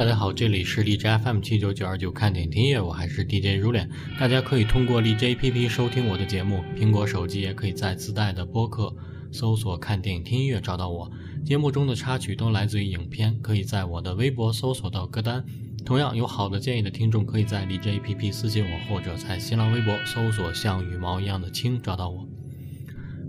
大家好，这里是荔枝 FM 七九九二九看点听音乐，我还是 DJ 如脸。大家可以通过荔枝 APP 收听我的节目，苹果手机也可以在自带的播客搜索“看电影听音乐”找到我。节目中的插曲都来自于影片，可以在我的微博搜索到歌单。同样有好的建议的听众，可以在荔枝 APP 私信我，或者在新浪微博搜索“像羽毛一样的青”找到我。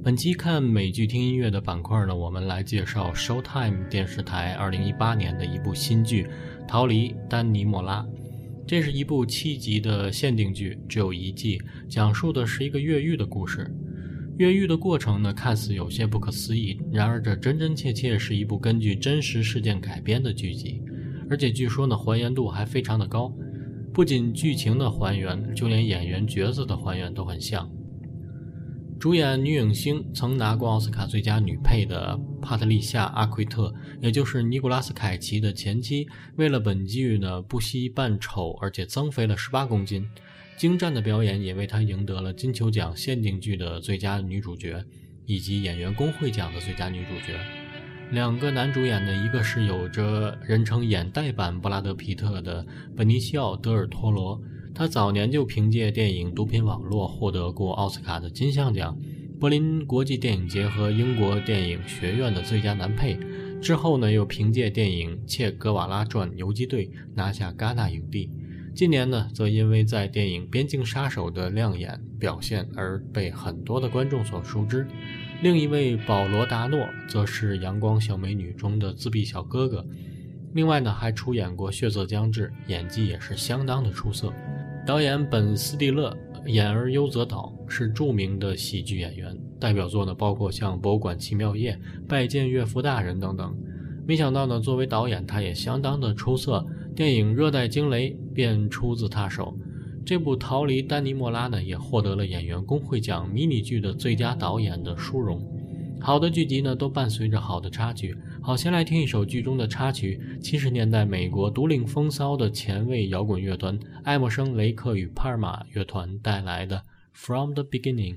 本期看美剧听音乐的板块呢，我们来介绍 Showtime 电视台2018年的一部新剧《逃离丹尼莫拉》。这是一部七集的限定剧，只有一季，讲述的是一个越狱的故事。越狱的过程呢，看似有些不可思议，然而这真真切切是一部根据真实事件改编的剧集，而且据说呢，还原度还非常的高。不仅剧情的还原，就连演员角色的还原都很像。主演女影星曾拿过奥斯卡最佳女配的帕特丽夏·阿奎特，也就是尼古拉斯·凯奇的前妻，为了本剧呢不惜扮丑，而且增肥了十八公斤。精湛的表演也为她赢得了金球奖限定剧的最佳女主角，以及演员工会奖的最佳女主角。两个男主演呢，一个是有着人称眼袋版布拉德·皮特的本尼西奥·德尔托罗。他早年就凭借电影《毒品网络》获得过奥斯卡的金像奖、柏林国际电影节和英国电影学院的最佳男配。之后呢，又凭借电影《切格瓦拉传：游击队》拿下戛纳影帝。近年呢，则因为在电影《边境杀手》的亮眼表现而被很多的观众所熟知。另一位保罗·达诺则是《阳光小美女》中的自闭小哥哥。另外呢，还出演过《血色将至》，演技也是相当的出色。导演本·斯蒂勒，演而优则导，是著名的喜剧演员，代表作呢包括像《博物馆奇妙夜》《拜见岳父大人》等等。没想到呢，作为导演，他也相当的出色，电影《热带惊雷》便出自他手。这部《逃离丹尼莫拉》呢，也获得了演员工会奖迷你剧的最佳导演的殊荣。好的剧集呢，都伴随着好的插曲。好，先来听一首剧中的插曲，七十年代美国独领风骚的前卫摇滚乐团艾默生·雷克与帕尔玛乐团带来的《From the Beginning》。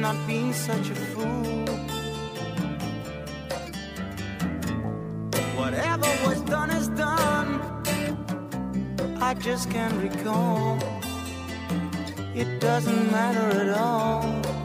Not being such a fool. Whatever was done is done. I just can't recall. It doesn't matter at all.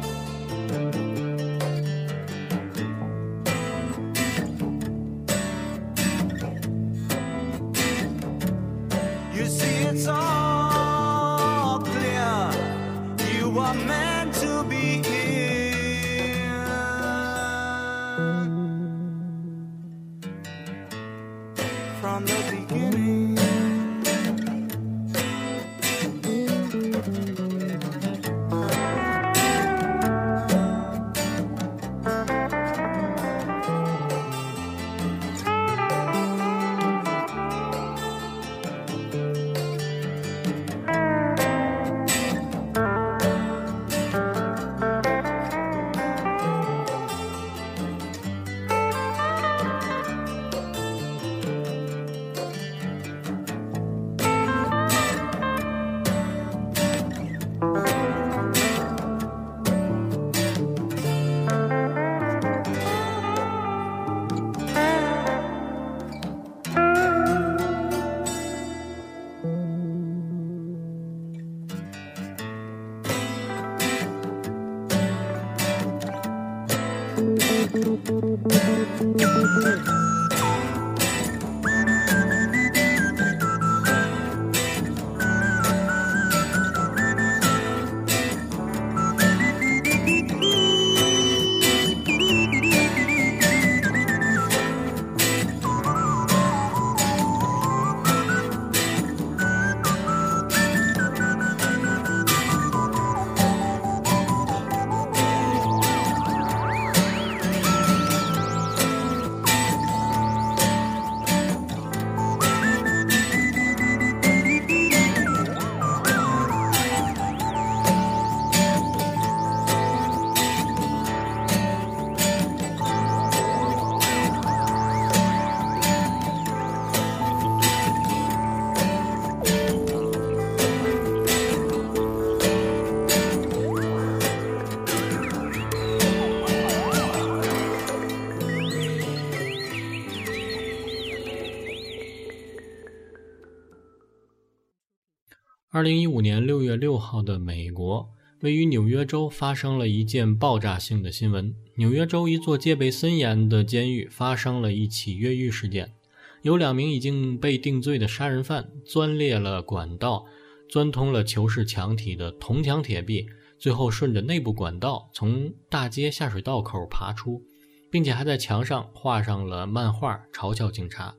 零一五年六月六号的美国，位于纽约州发生了一件爆炸性的新闻。纽约州一座戒备森严的监狱发生了一起越狱事件，有两名已经被定罪的杀人犯钻裂了管道，钻通了囚室墙体的铜墙铁壁，最后顺着内部管道从大街下水道口爬出，并且还在墙上画上了漫画嘲笑警察。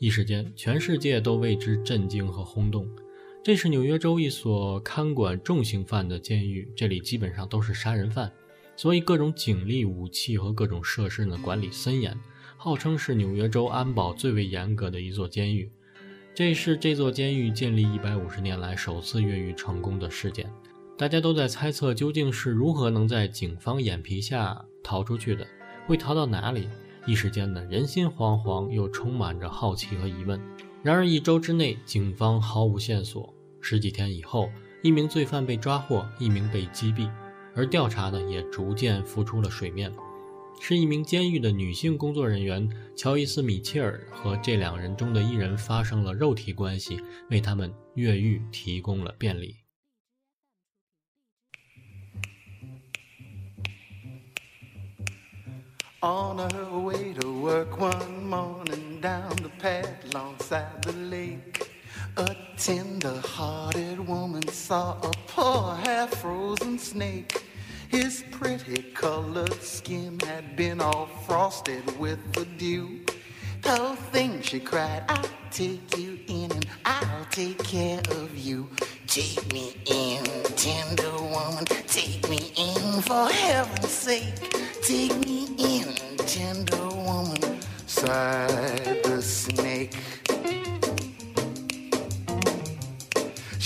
一时间，全世界都为之震惊和轰动。这是纽约州一所看管重刑犯的监狱，这里基本上都是杀人犯，所以各种警力、武器和各种设施呢管理森严，号称是纽约州安保最为严格的一座监狱。这是这座监狱建立一百五十年来首次越狱成功的事件，大家都在猜测究竟是如何能在警方眼皮下逃出去的，会逃到哪里？一时间呢，人心惶惶，又充满着好奇和疑问。然而一周之内，警方毫无线索。十几天以后，一名罪犯被抓获，一名被击毙，而调查呢也逐渐浮出了水面，是一名监狱的女性工作人员乔伊斯·米切尔和这两人中的一人发生了肉体关系，为他们越狱提供了便利。On her way to work one morning down the path alongside the lake, a tender hearted woman saw a poor half frozen snake. His pretty colored skin had been all frosted with the dew. The thing she cried, I'll take you in and I'll take care of you. Take me in, tender woman, take me in for heaven's sake. Take me in, tender woman, sighed the snake.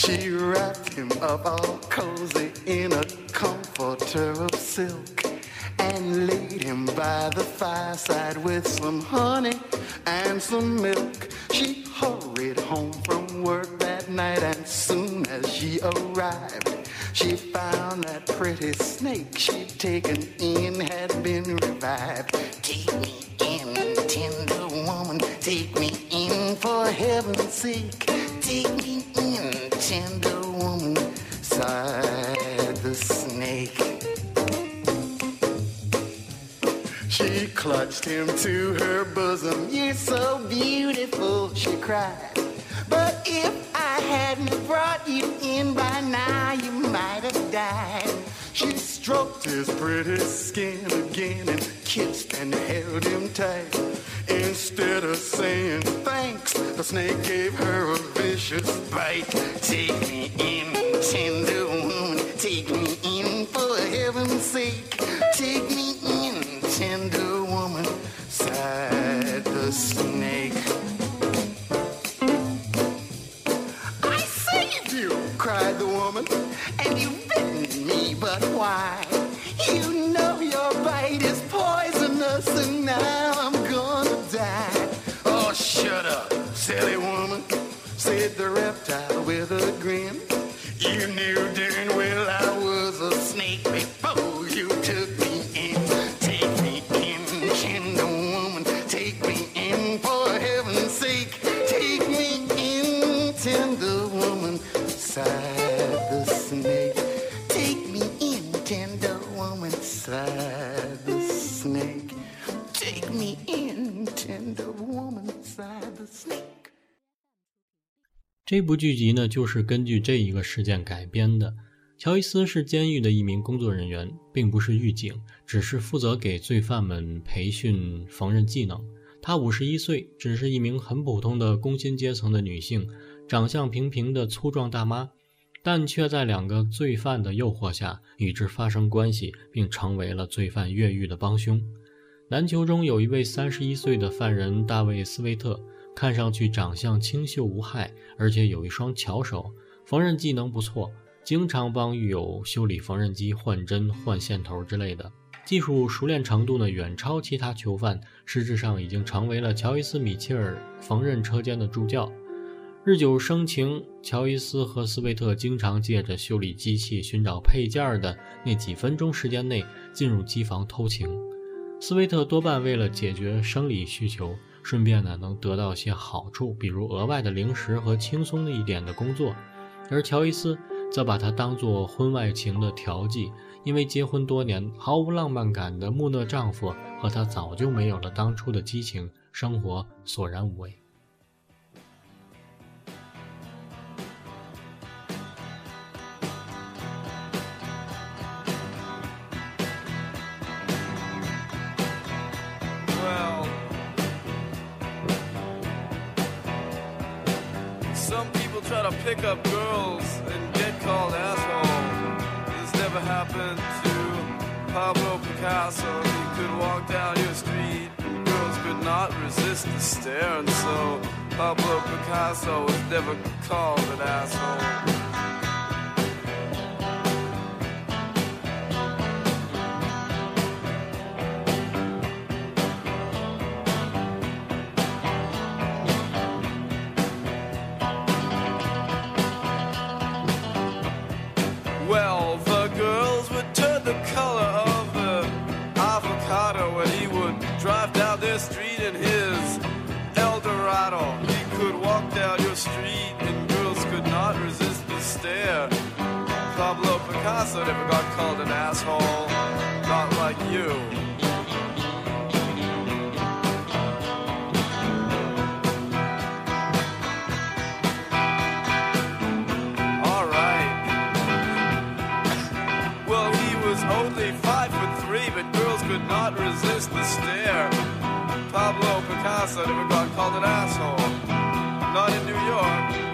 She wrapped him up all cozy in a comforter of silk and laid him by the fireside with some honey and some milk. She hurried home from work that night, and soon as she arrived, she found that pretty snake she'd taken in had been revived. Take me in, tender woman, take me in for heaven's sake. Take me in, tender woman, sighed the snake. She clutched him to her bosom. You're so beautiful, she cried. But if I hadn't brought you in by now, you might have died. She stroked his pretty skin again and kissed and held him tight. Instead of saying thanks, the snake gave her a vicious bite. Take me in, tender woman, take me in for heaven's sake. 这部剧集呢，就是根据这一个事件改编的。乔伊斯是监狱的一名工作人员，并不是狱警，只是负责给罪犯们培训缝纫技能。她五十一岁，只是一名很普通的工薪阶层的女性，长相平平的粗壮大妈，但却在两个罪犯的诱惑下与之发生关系，并成为了罪犯越狱的帮凶。篮球中有一位三十一岁的犯人大卫·斯威特。看上去长相清秀无害，而且有一双巧手，缝纫技能不错，经常帮狱友修理缝纫机、换针、换线头之类的，技术熟练程度呢远超其他囚犯，实质上已经成为了乔伊斯·米切尔缝纫车间的助教。日久生情，乔伊斯和斯维特经常借着修理机器、寻找配件的那几分钟时间内进入机房偷情。斯维特多半为了解决生理需求。顺便呢，能得到些好处，比如额外的零食和轻松的一点的工作，而乔伊斯则把它当作婚外情的调剂，因为结婚多年，毫无浪漫感的木讷丈夫和她早就没有了当初的激情，生活索然无味。Stare. And so Pablo Picasso was never called an asshole. Picasso never got called an asshole. Not like you. Alright. Well, he was only five foot three, but girls could not resist the stare. Pablo Picasso never got called an asshole. Not in New York.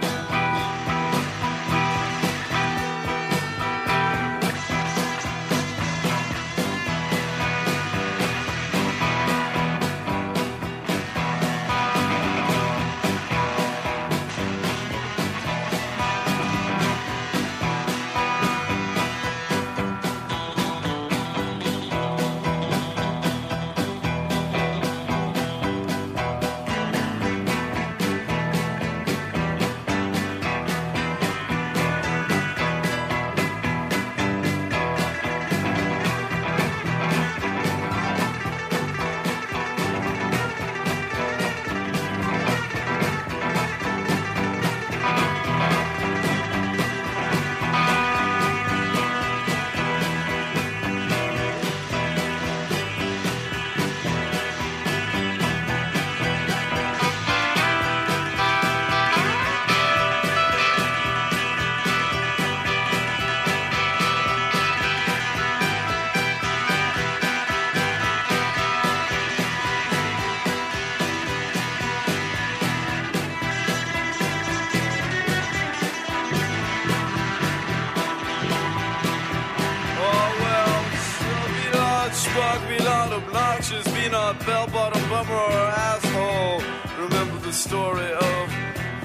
Or asshole. Remember the story of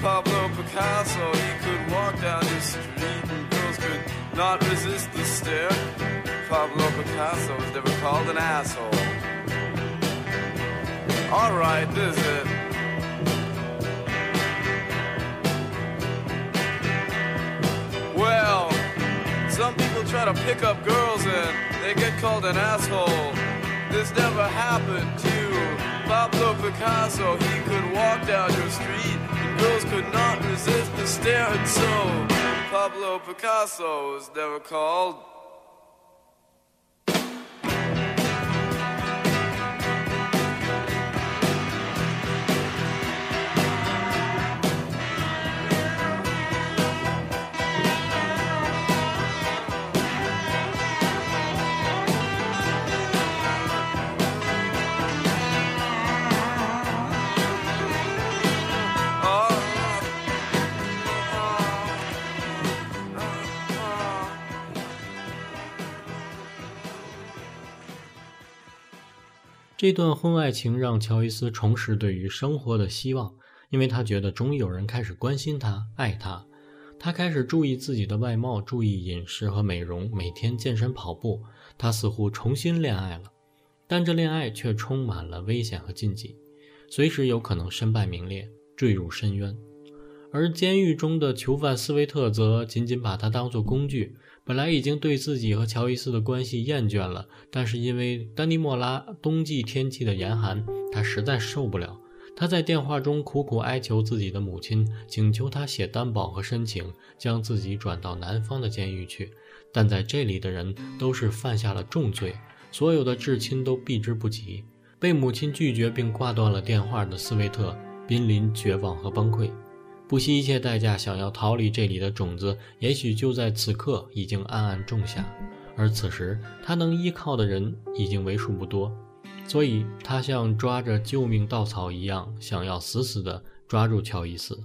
Pablo Picasso. He could walk down the street and girls could not resist the stare. Pablo Picasso was never called an asshole. Alright, this is it. Well, some people try to pick up girls and they get called an asshole. This never happened to Pablo Picasso, he could walk down your street and girls could not resist the stare. And so, Pablo Picasso was never called 这段婚外情让乔伊斯重拾对于生活的希望，因为他觉得终于有人开始关心他、爱他。他开始注意自己的外貌，注意饮食和美容，每天健身跑步。他似乎重新恋爱了，但这恋爱却充满了危险和禁忌，随时有可能身败名裂，坠入深渊。而监狱中的囚犯斯维特则仅仅把他当作工具。本来已经对自己和乔伊斯的关系厌倦了，但是因为丹尼莫拉冬季天气的严寒，他实在受不了。他在电话中苦苦哀求自己的母亲，请求他写担保和申请，将自己转到南方的监狱去。但在这里的人都是犯下了重罪，所有的至亲都避之不及。被母亲拒绝并挂断了电话的斯维特濒临绝望和崩溃。不惜一切代价想要逃离这里的种子，也许就在此刻已经暗暗种下，而此时他能依靠的人已经为数不多，所以他像抓着救命稻草一样，想要死死地抓住乔伊斯。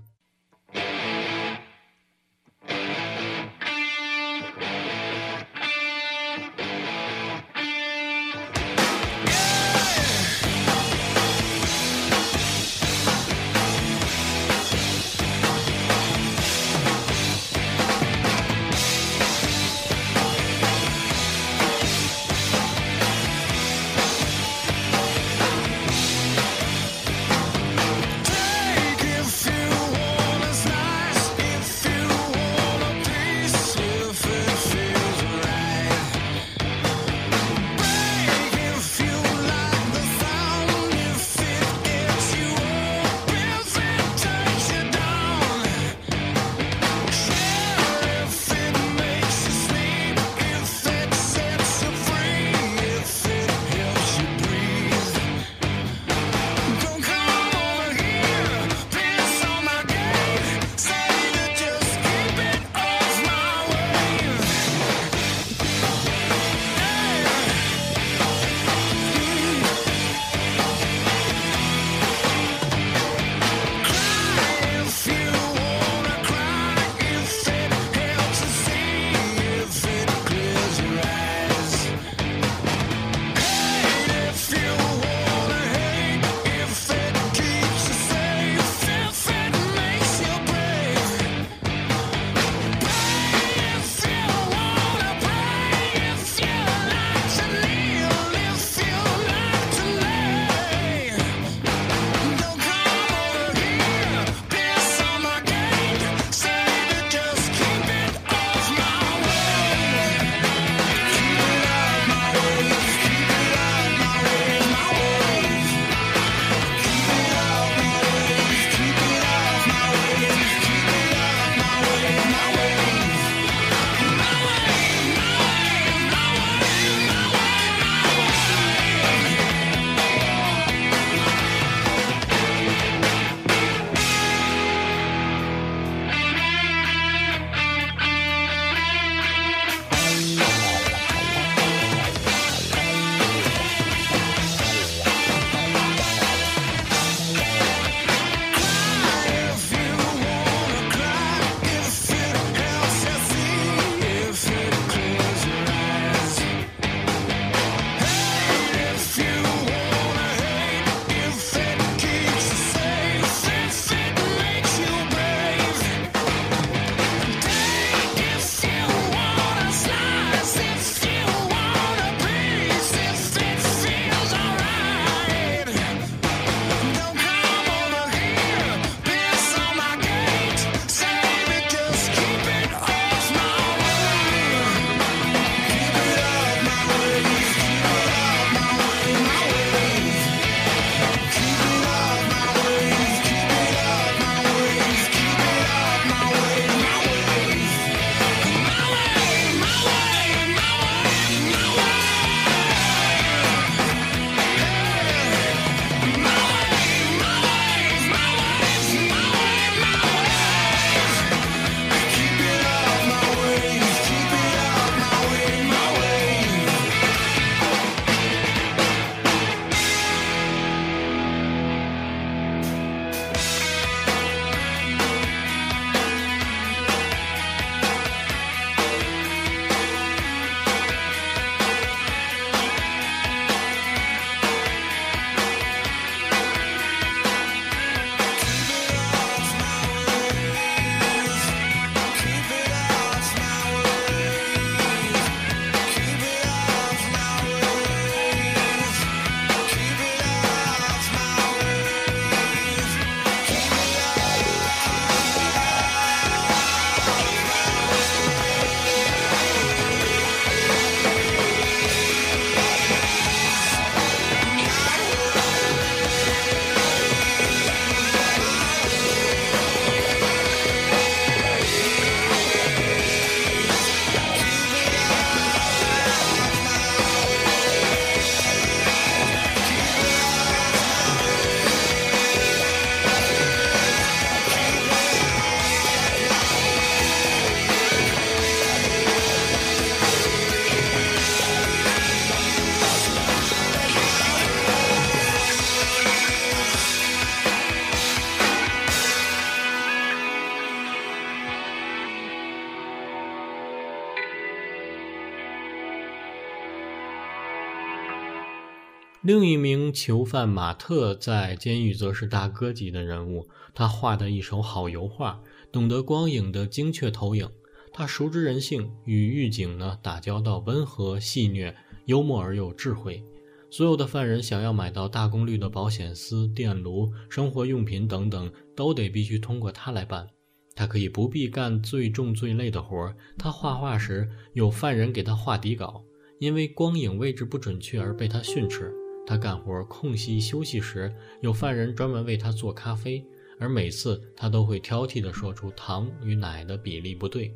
另一名囚犯马特在监狱则是大哥级的人物，他画的一手好油画，懂得光影的精确投影。他熟知人性，与狱警呢打交道温和戏谑、幽默而又智慧。所有的犯人想要买到大功率的保险丝、电炉、生活用品等等，都得必须通过他来办。他可以不必干最重最累的活儿。他画画时有犯人给他画底稿，因为光影位置不准确而被他训斥。他干活空隙休息时，有犯人专门为他做咖啡，而每次他都会挑剔地说出糖与奶的比例不对。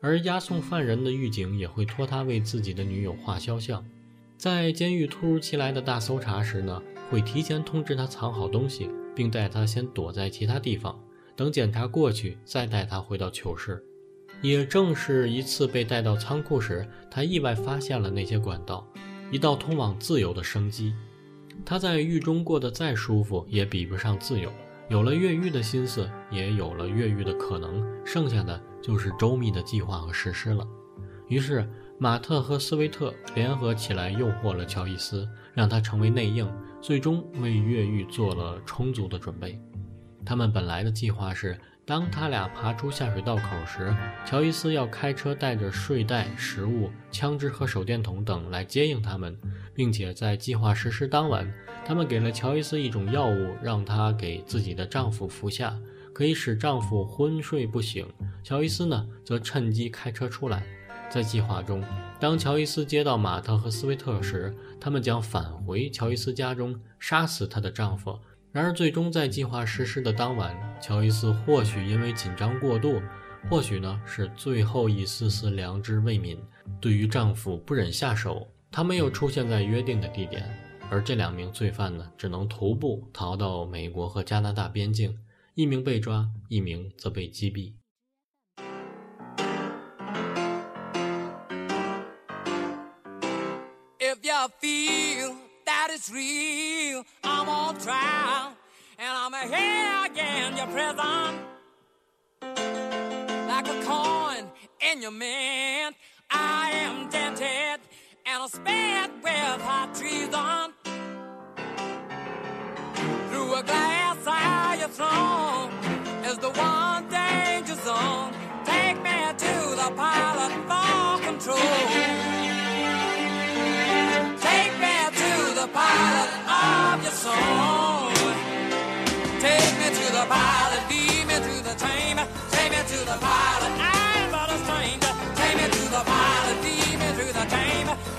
而押送犯人的狱警也会托他为自己的女友画肖像。在监狱突如其来的大搜查时呢，会提前通知他藏好东西，并带他先躲在其他地方，等检查过去再带他回到囚室。也正是一次被带到仓库时，他意外发现了那些管道，一道通往自由的生机。他在狱中过得再舒服，也比不上自由。有了越狱的心思，也有了越狱的可能，剩下的就是周密的计划和实施了。于是，马特和斯维特联合起来，诱惑了乔伊斯，让他成为内应，最终为越狱做了充足的准备。他们本来的计划是。当他俩爬出下水道口时，乔伊斯要开车带着睡袋、食物、枪支和手电筒等来接应他们，并且在计划实施当晚，他们给了乔伊斯一种药物，让她给自己的丈夫服下，可以使丈夫昏睡不醒。乔伊斯呢，则趁机开车出来。在计划中，当乔伊斯接到马特和斯威特时，他们将返回乔伊斯家中，杀死她的丈夫。然而，最终在计划实施的当晚，乔伊斯或许因为紧张过度，或许呢是最后一丝丝良知未泯，对于丈夫不忍下手，她没有出现在约定的地点，而这两名罪犯呢，只能徒步逃到美国和加拿大边境，一名被抓，一名则被击毙。If you feel that it's real, I'm on trial, and I'm here again, your prison. Like a coin in your mint, I am dented and I'm spared with hot treason. Through a glass eye, your throne is the one danger zone. Take me to the pilot for control.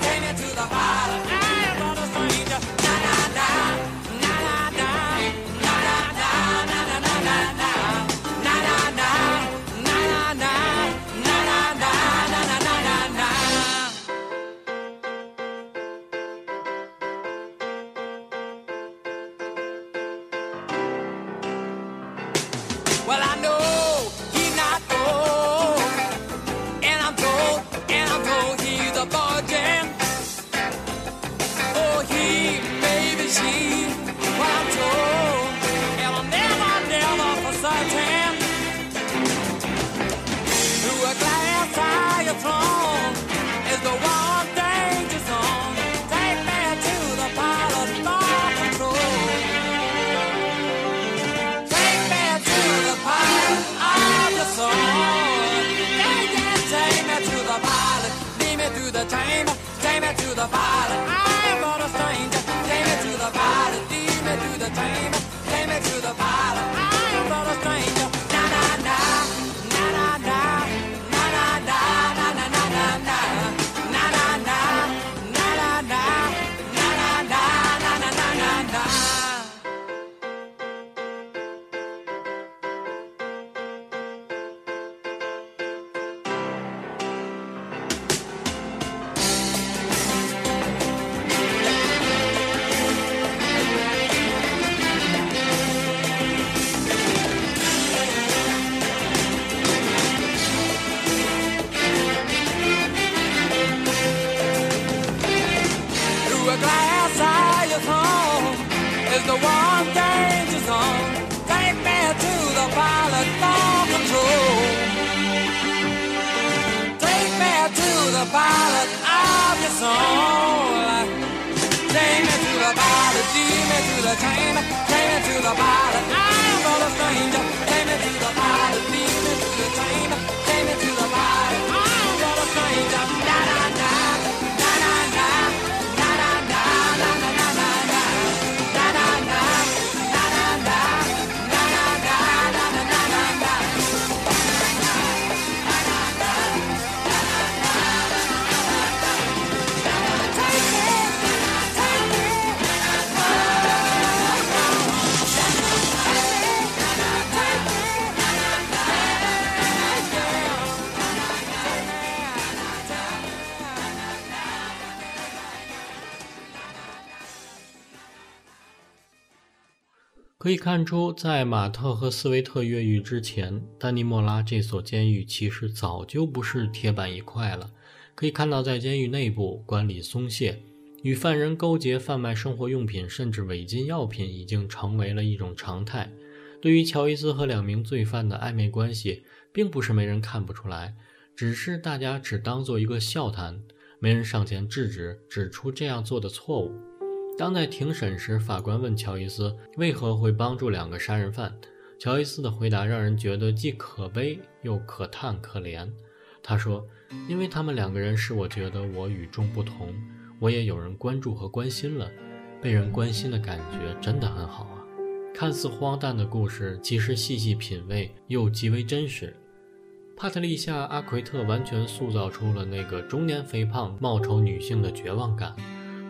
Take me to the pilot, glass eye of home is the one danger zone. Take me to the pilot for control. Take me to the pilot of your soul. Take me to the pilot, lead me to the chamber, take me to the pilot. I'm but a stranger. Take me to the pilot, lead me to the chamber, take me to the pilot. I'm but a stranger. 可以看出，在马特和斯维特越狱之前，丹尼莫拉这所监狱其实早就不是铁板一块了。可以看到，在监狱内部管理松懈，与犯人勾结、贩卖生活用品甚至违禁药品已经成为了一种常态。对于乔伊斯和两名罪犯的暧昧关系，并不是没人看不出来，只是大家只当做一个笑谈，没人上前制止，指出这样做的错误。当在庭审时，法官问乔伊斯为何会帮助两个杀人犯，乔伊斯的回答让人觉得既可悲又可叹可怜。他说：“因为他们两个人使我觉得我与众不同，我也有人关注和关心了。被人关心的感觉真的很好啊！看似荒诞的故事，其实细细品味又极为真实。帕特丽夏·阿奎特完全塑造出了那个中年肥胖貌丑女性的绝望感。”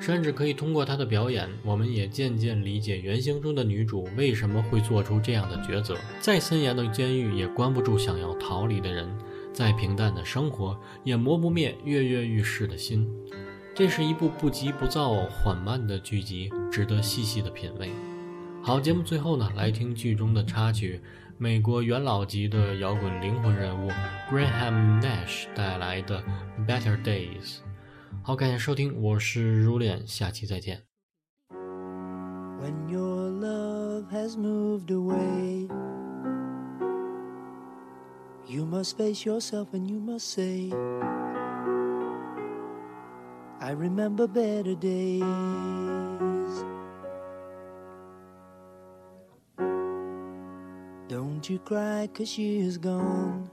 甚至可以通过她的表演，我们也渐渐理解原型中的女主为什么会做出这样的抉择。再森严的监狱也关不住想要逃离的人，再平淡的生活也磨不灭跃跃欲试的心。这是一部不急不躁、缓慢的剧集，值得细细的品味。好，节目最后呢，来听剧中的插曲，美国元老级的摇滚灵魂人物 Graham Nash 带来的《Better Days》。好，感谢收听，我是如恋，下期再见。 When your love has moved away, you must face yourself and you must say, I remember better days. Don't you cry, cause she is gone.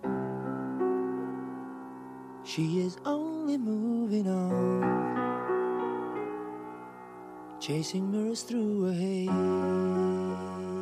She is moving on chasing mirrors through a haze.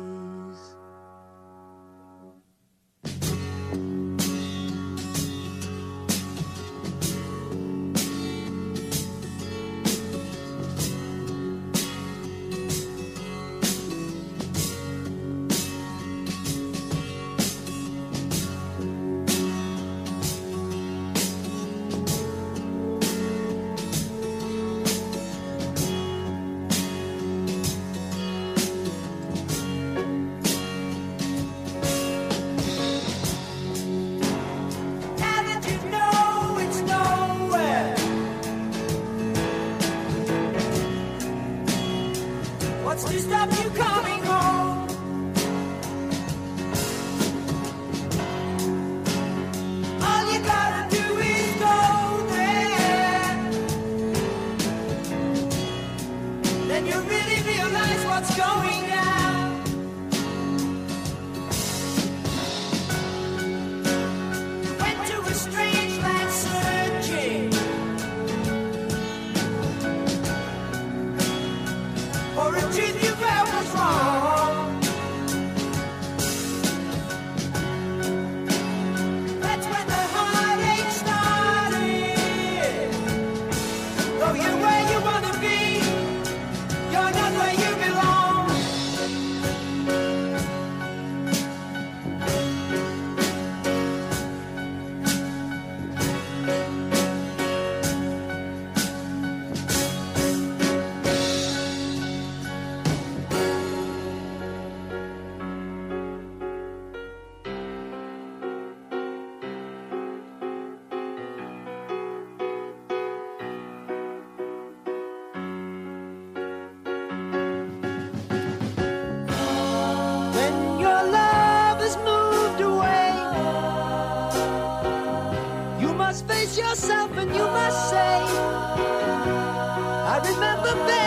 the best.